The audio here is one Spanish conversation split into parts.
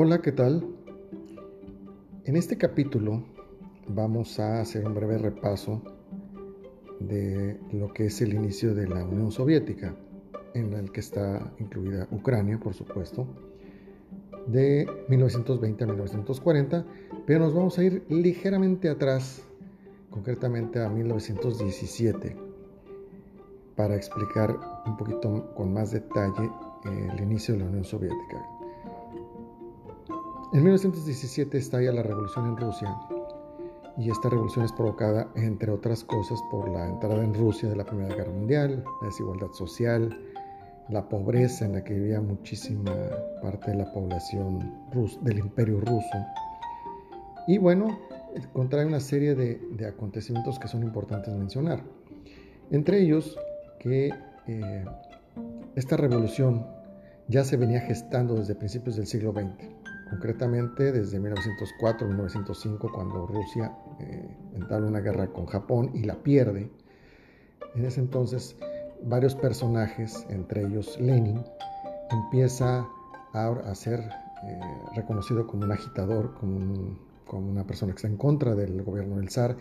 Hola, ¿qué tal? En este capítulo vamos a hacer un breve repaso de lo que es el inicio de la Unión Soviética, en el que está incluida Ucrania, por supuesto, de 1920 a 1940, pero nos vamos a ir ligeramente atrás, concretamente a 1917, para explicar un poquito con más detalle el inicio de la Unión Soviética. En 1917 estalla la revolución en Rusia y esta revolución es provocada, entre otras cosas, por la entrada en Rusia de la Primera Guerra Mundial, la desigualdad social, la pobreza en la que vivía muchísima parte de la población del imperio ruso. Y bueno, contrae una serie de, acontecimientos que son importantes mencionar. Entre ellos, que eh, esta revolución ya se venía gestando desde principios del siglo XX concretamente desde 1904-1905, cuando Rusia eh, entabla una guerra con Japón y la pierde. En ese entonces, varios personajes, entre ellos Lenin, empieza a, ser eh, reconocido como un agitador, como, como una persona que está en contra del gobierno del zar.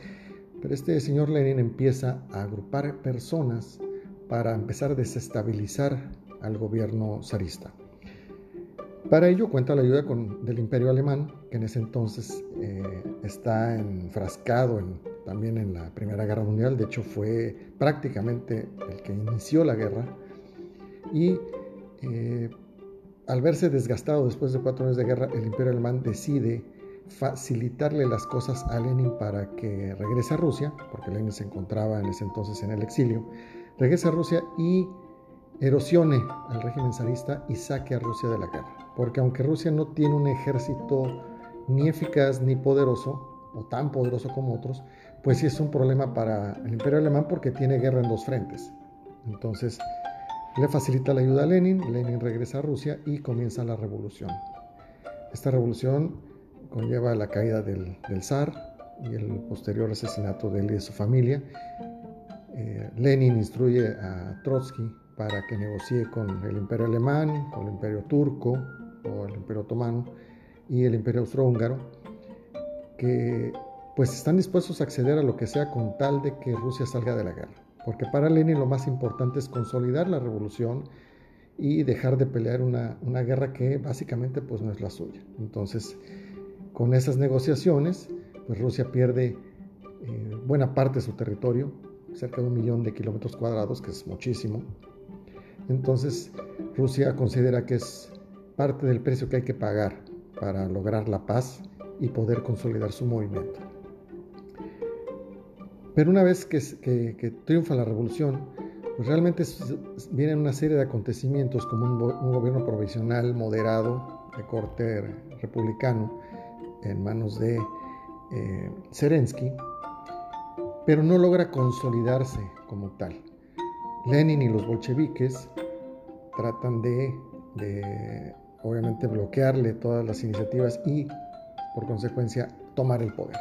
Pero este señor Lenin empieza a agrupar personas para empezar a desestabilizar al gobierno zarista. Para ello cuenta la ayuda del imperio alemán, que en ese entonces eh, está enfrascado también en la Primera Guerra Mundial, de hecho fue prácticamente el que inició la guerra, y eh, al verse desgastado después de cuatro años de guerra, el imperio alemán decide facilitarle las cosas a Lenin para que regrese a Rusia, porque Lenin se encontraba en ese entonces en el exilio, regrese a Rusia y erosione al régimen zarista y saque a Rusia de la guerra. Porque aunque Rusia no tiene un ejército ni eficaz ni poderoso, o tan poderoso como otros, pues sí es un problema para el imperio alemán porque tiene guerra en dos frentes. Entonces, le facilita la ayuda a Lenin, Lenin regresa a Rusia y comienza la revolución. Esta revolución conlleva la caída del, zar y el posterior asesinato de él y de su familia. Eh, Lenin instruye a Trotsky para que negocie con el imperio alemán, con el imperio turco el imperio otomano y el imperio austrohúngaro, que pues están dispuestos a acceder a lo que sea con tal de que Rusia salga de la guerra. Porque para Lenin lo más importante es consolidar la revolución y dejar de pelear una, guerra que básicamente pues no es la suya. Entonces, con esas negociaciones, pues Rusia pierde eh, buena parte de su territorio, cerca de un millón de kilómetros cuadrados, que es muchísimo, entonces, Rusia considera que es parte del precio que hay que pagar para lograr la paz y poder consolidar su movimiento. Pero una vez que, triunfa la revolución, pues realmente vienen una serie de acontecimientos como un, gobierno provisional moderado de corte republicano en manos de eh, Zelensky, pero no logra consolidarse como tal. Lenin y los bolcheviques tratan de, obviamente, bloquearle todas las iniciativas y, por consecuencia, tomar el poder.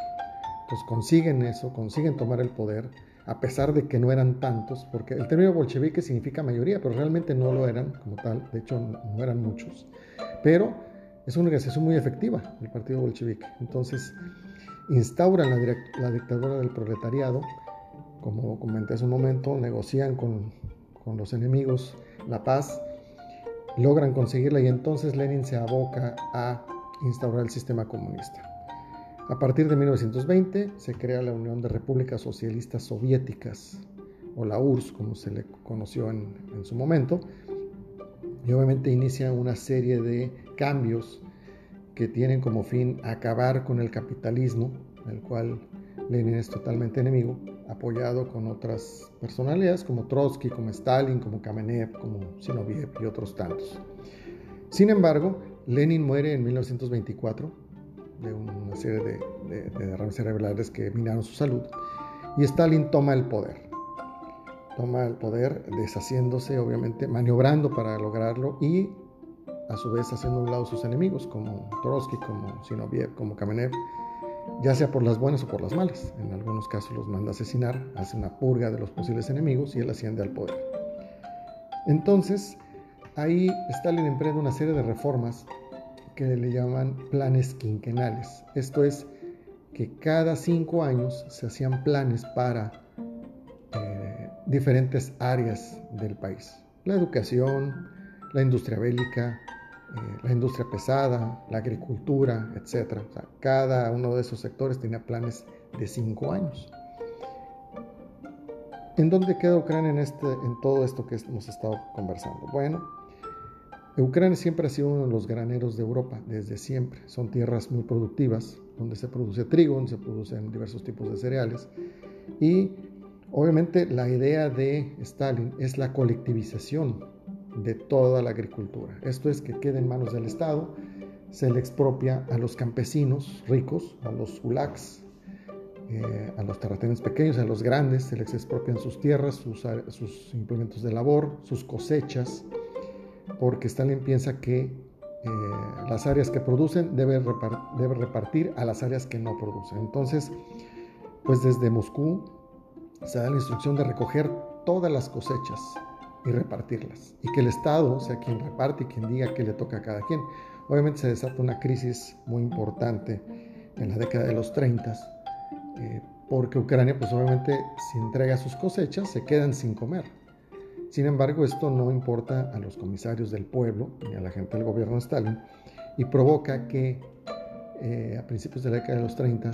Entonces consiguen eso, consiguen tomar el poder, a pesar de que no eran tantos, porque el término bolchevique significa mayoría, pero realmente no lo eran como tal, de hecho no eran muchos. Pero es una organización muy efectiva, el partido bolchevique. Entonces instauran la, la dictadura del proletariado, como comenté hace un momento, negocian con, los enemigos la paz, logran conseguirla y entonces Lenin se aboca a instaurar el sistema comunista. A partir de 1920 se crea la Unión de Repúblicas Socialistas Soviéticas, o la URSS como se le conoció en, en su momento, y obviamente inicia una serie de cambios que tienen como fin acabar con el capitalismo, el cual Lenin es totalmente enemigo, apoyado con otras personalidades como Trotsky, como Stalin, como Kamenev, como Zinoviev y otros tantos. Sin embargo, Lenin muere en 1924 de una serie de, derrames cerebrales que minaron su salud y Stalin toma el poder. Toma el poder deshaciéndose, obviamente, maniobrando para lograrlo y a su vez haciendo a un lado sus enemigos como Trotsky, como Zinoviev, como Kamenev ya sea por las buenas o por las malas. En algunos casos los manda a asesinar, hace una purga de los posibles enemigos y él asciende al poder. Entonces, ahí Stalin emprende una serie de reformas que le llaman planes quinquenales. Esto es que cada cinco años se hacían planes para eh, diferentes áreas del país. La educación, la industria bélica, eh, la industria pesada, la agricultura, etc. cada uno de esos sectores tenía planes de cinco años. ¿En dónde queda Ucrania en, este, en todo esto que hemos estado conversando? Bueno, Ucrania siempre ha sido uno de los graneros de Europa, desde siempre. Son tierras muy productivas, donde se produce trigo, donde se producen diversos tipos de cereales. Y obviamente la idea de Stalin es la colectivización de toda la agricultura. Esto es que quede en manos del Estado, se le expropia a los campesinos ricos, a los ulaks, eh, a los terratenientes pequeños, a los grandes, se les expropian sus tierras, sus, sus implementos de labor, sus cosechas porque Stalin piensa que eh, las áreas que producen debe repartir a las áreas que no producen. Entonces, pues desde Moscú se da la instrucción de recoger todas las cosechas y repartirlas. Y que el Estado sea quien reparte y quien diga qué le toca a cada quien. Obviamente se desata una crisis muy importante en la década de los 30, eh, porque Ucrania pues obviamente si entrega sus cosechas se quedan sin comer. Sin embargo, esto no importa a los comisarios del pueblo ni a la gente del gobierno de Stalin y provoca que eh, a principios de la década de los 30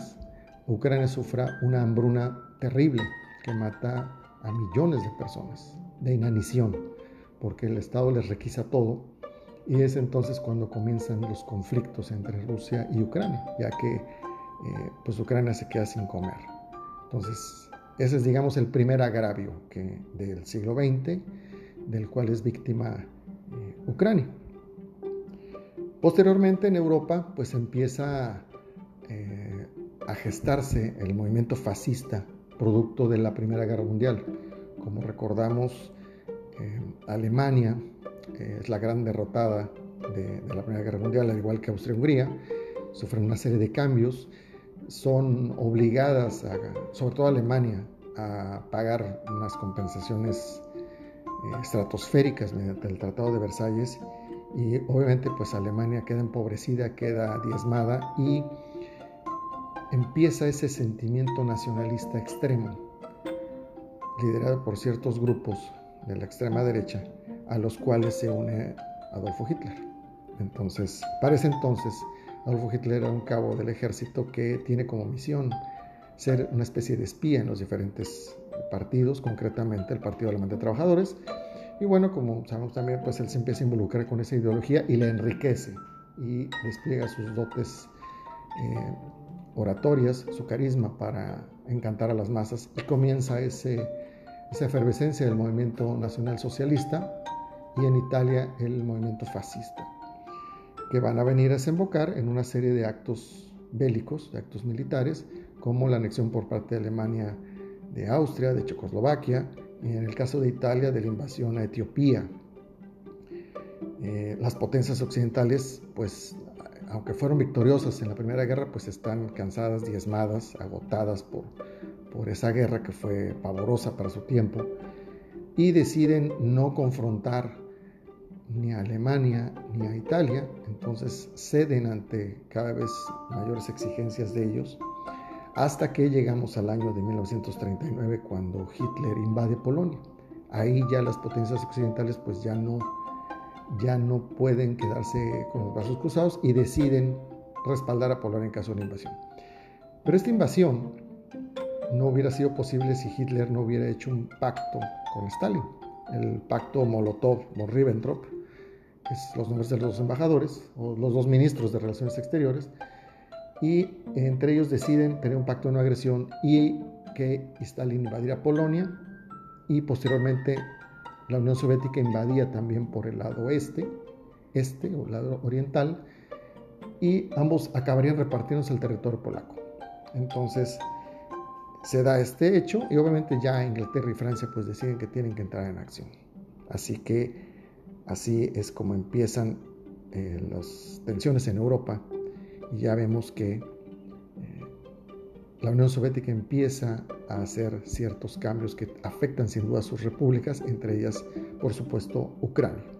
Ucrania sufra una hambruna terrible que mata a millones de personas de inanición, porque el Estado les requisa todo y es entonces cuando comienzan los conflictos entre Rusia y Ucrania, ya que eh, pues Ucrania se queda sin comer. Entonces ese es, digamos, el primer agravio que, del siglo XX, del cual es víctima eh, Ucrania. Posteriormente en Europa, pues empieza eh, a gestarse el movimiento fascista, producto de la Primera Guerra Mundial. Como recordamos, eh, Alemania es la gran derrotada de, la Primera Guerra Mundial, al igual que Austria-Hungría, sufren una serie de cambios son obligadas, sobre todo Alemania, a pagar unas compensaciones eh, estratosféricas mediante el Tratado de Versalles y obviamente pues Alemania queda empobrecida, queda diezmada y empieza ese sentimiento nacionalista extremo, liderado por ciertos grupos de la extrema derecha, a los cuales se une Adolfo Hitler. Entonces, para ese entonces, Adolfo Hitler era un cabo del ejército que tiene como misión ser una especie de espía en los diferentes partidos, concretamente el Partido Alemán de Trabajadores. Y bueno, como sabemos también, pues él se empieza a involucrar con esa ideología y la enriquece y despliega sus dotes eh, oratorias, su carisma para encantar a las masas y comienza ese, esa efervescencia del movimiento nacional socialista y en Italia el movimiento fascista que van a venir a desembocar en una serie de actos bélicos, de actos militares, como la anexión por parte de Alemania de Austria, de Checoslovaquia, y en el caso de Italia, de la invasión a Etiopía. Eh, las potencias occidentales, pues, aunque fueron victoriosas en la Primera Guerra, pues están cansadas, diezmadas, agotadas por, por esa guerra que fue pavorosa para su tiempo, y deciden no confrontar ni a Alemania ni a Italia, entonces ceden ante cada vez mayores exigencias de ellos, hasta que llegamos al año de 1939 cuando Hitler invade Polonia. Ahí ya las potencias occidentales pues ya no, ya no pueden quedarse con los brazos cruzados y deciden respaldar a Polonia en caso de invasión. Pero esta invasión no hubiera sido posible si Hitler no hubiera hecho un pacto con Stalin, el pacto Molotov-Ribbentrop, es los nombres de los dos embajadores o los dos ministros de Relaciones Exteriores, y entre ellos deciden tener un pacto de no agresión y que Stalin invadiera Polonia y posteriormente la Unión Soviética invadía también por el lado este, este o lado oriental, y ambos acabarían repartiéndose el territorio polaco. Entonces se da este hecho y obviamente ya Inglaterra y Francia pues deciden que tienen que entrar en acción. Así que Así es como empiezan eh, las tensiones en Europa y ya vemos que la Unión Soviética empieza a hacer ciertos cambios que afectan sin duda a sus repúblicas, entre ellas, por supuesto, Ucrania.